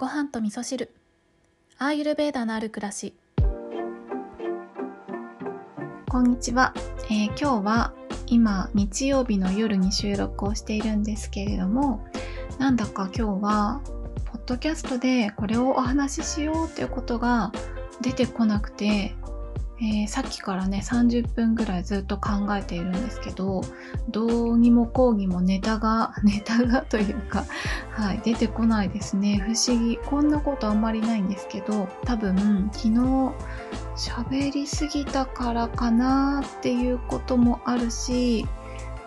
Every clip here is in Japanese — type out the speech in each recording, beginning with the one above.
ご飯と味噌汁。アーユルベーダのある暮らし。こんにちは、えー、今日は今日曜日の夜に収録をしているんですけれどもなんだか今日はポッドキャストでこれをお話ししようということが出てこなくてえー、さっきからね30分ぐらいずっと考えているんですけどどうにもこうにもネタが ネタがというか、はい、出てこないですね。不思議。こんなことあんまりないんですけど多分昨日喋りすぎたからかなっていうこともあるし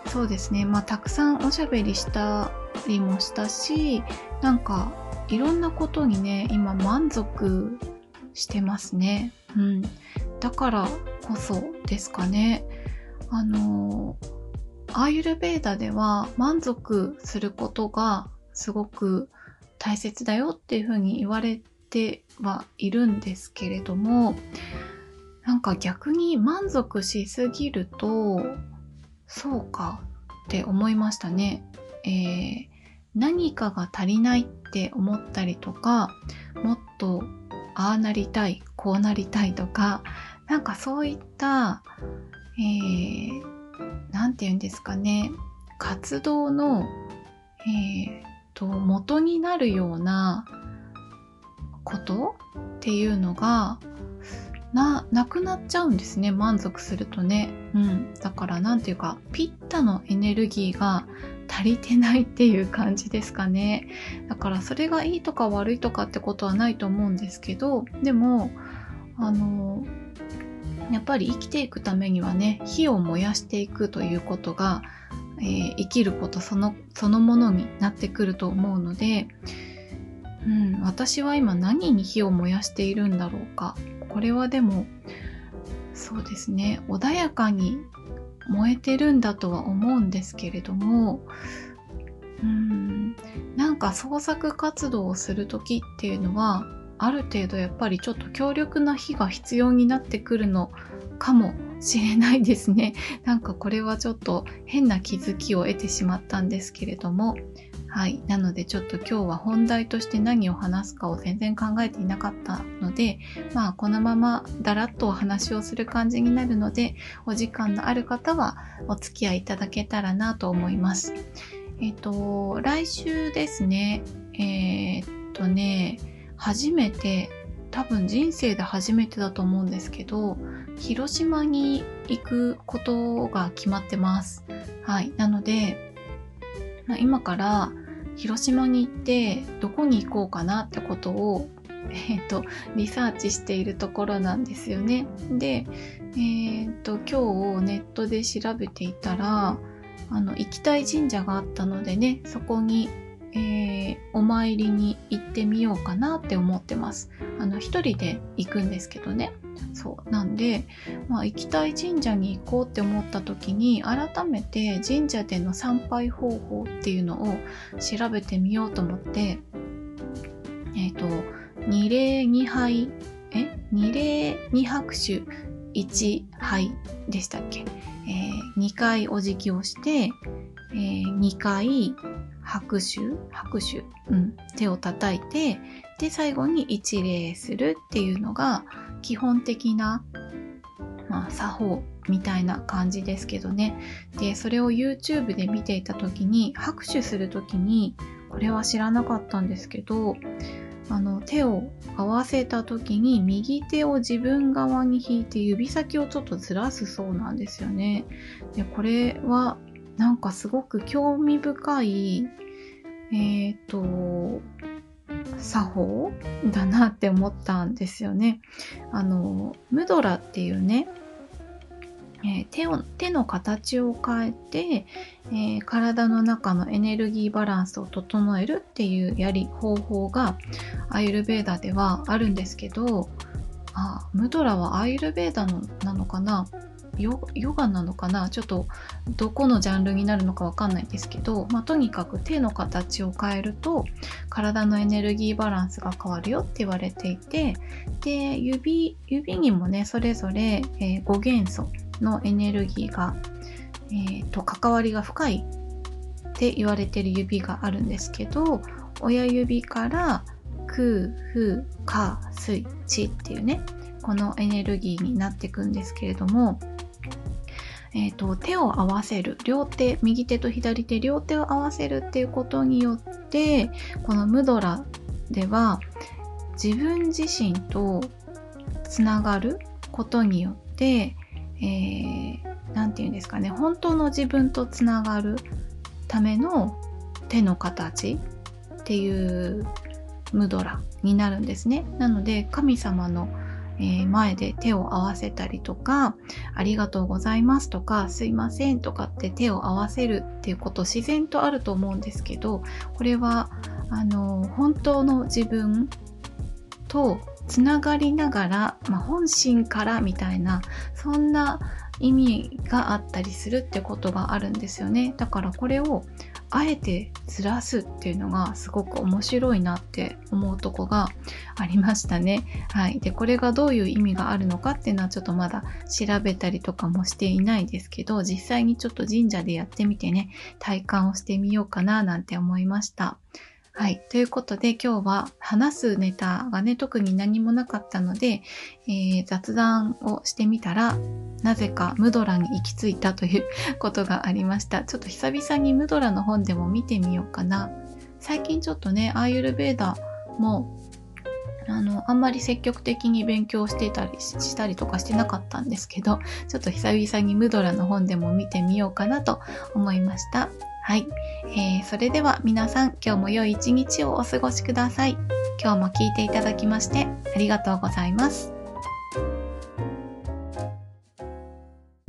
そうですね。まあたくさんおしゃべりしたりもしたしなんかいろんなことにね今満足してますね。うん、だからこそですかね。あのアーユルベーダでは満足することがすごく大切だよっていうふうに言われてはいるんですけれどもなんか逆に満足しすぎるとそうかって思いましたね。えー、何かが足りないって思ったりとかもっとああなりたいこうなりたいとかなんかそういった何、えー、て言うんですかね。活動の、えーと、元になるようなことっていうのがななくなっちゃうんですね。満足するとね、うん、だから何て言うかピッタのエネルギーが足りてないっていう感じですかね。だからそれがいいとか悪いとかってことはないと思うんですけどでもあのやっぱり生きていくためにはね火を燃やしていくということが、えー、生きることそのそのものになってくると思うので、うん、私は今何に火を燃やしているんだろうか。これはでもそうですね穏やかに燃えてるんだとは思うんですけれどもうんなんか創作活動をする時っていうのはある程度やっぱりちょっと強力な火が必要になってくるのかもしれないですね。なんかこれはちょっと変な気づきを得てしまったんですけれども、はい。なのでちょっと今日は本題として何を話すかを全然考えていなかったので、まあこのままだらっとお話をする感じになるので、お時間のある方はお付き合いいただけたらなと思います。えっ、と、来週ですね、えっ、とね、初めて、多分人生で初めてだと思うんですけど、広島に行くことが決まってます。はい。なので、まあ、今から広島に行ってどこに行こうかなってことを えっ、と、リサーチしているところなんですよね。で、えっ、と、今日ネットで調べていたら、あの、行きたい神社があったのでね、そこにえー、お参りに行ってみようかなって思ってます。あの、一人で行くんですけどね。そう。なんで、まあ、行きたい神社に行こうって思った時に、改めて神社での参拝方法っていうのを調べてみようと思って、えっ、ー、と、二礼二杯、え？二礼二拍手一杯でしたっけ？えー、2回お辞儀をして、えー、2回拍手？拍手、うん、手を叩いて、で、最後に一礼するっていうのが基本的な、まあ、作法みたいな感じですけどね。で、それを YouTube で見ていた時に、拍手する時に、これは知らなかったんですけど、あの手を合わせた時に右手を自分側に引いて指先をちょっとずらすそうなんですよね。でこれはなんかすごく興味深い、えっ、ー、と、作法だなって思ったんですよね。あの、ムドラっていうね、えー、手を手の形を変えて、えー、体の中のエネルギーバランスを整えるっていうやり方法がアイルベーダではあるんですけどあムドラはアイルベーダのなのかな？ヨヨガなのかな？ちょっとどこのジャンルになるのかわかんないんですけど、まあ、とにかく手の形を変えると体のエネルギーバランスが変わるよって言われていてで指指にもねそれぞれ、えー、5元素のエネルギーが、えー、と関わりが深いって言われてる指があるんですけど親指から空、風、火、水、地っていうね、このエネルギーになっていくんですけれども、えーと、手を合わせる両手右手と左手両手を合わせるっていうことによってこのムドラでは自分自身とつながることによって、えー、て言うんですかね本当の自分とつながるための手の形っていうムドラになるんですね。なので神様のえ前で手を合わせたりとか、ありがとうございますとか、すいませんとかって手を合わせるっていうこと自然とあると思うんですけど、これは、あの、本当の自分とつながりながら、まあ、本心からみたいな、そんな意味があったりするってことがあるんですよね。だからこれをあえてずらすっていうのがすごく面白いなって思うとこがありましたね。はい。で、これがどういう意味があるのかっていうのはちょっとまだ調べたりとかもしていないですけど、実際にちょっと神社でやってみてね、体感をしてみようかななんて思いました。はい。ということで今日は話すネタがね、特に何もなかったので、えー、雑談をしてみたら、なぜかムドラに行き着いたということがありました。ちょっと久々にムドラの本でも見てみようかな。最近ちょっとね、アーユルベーダもあの、あんまり積極的に勉強してたりしたりとかしてなかったんですけど、ちょっと久々にムドラの本でも見てみようかなと思いました。はい、えー、それでは皆さん今日も良い一日をお過ごしください。今日も聞いていただきましてありがとうございます。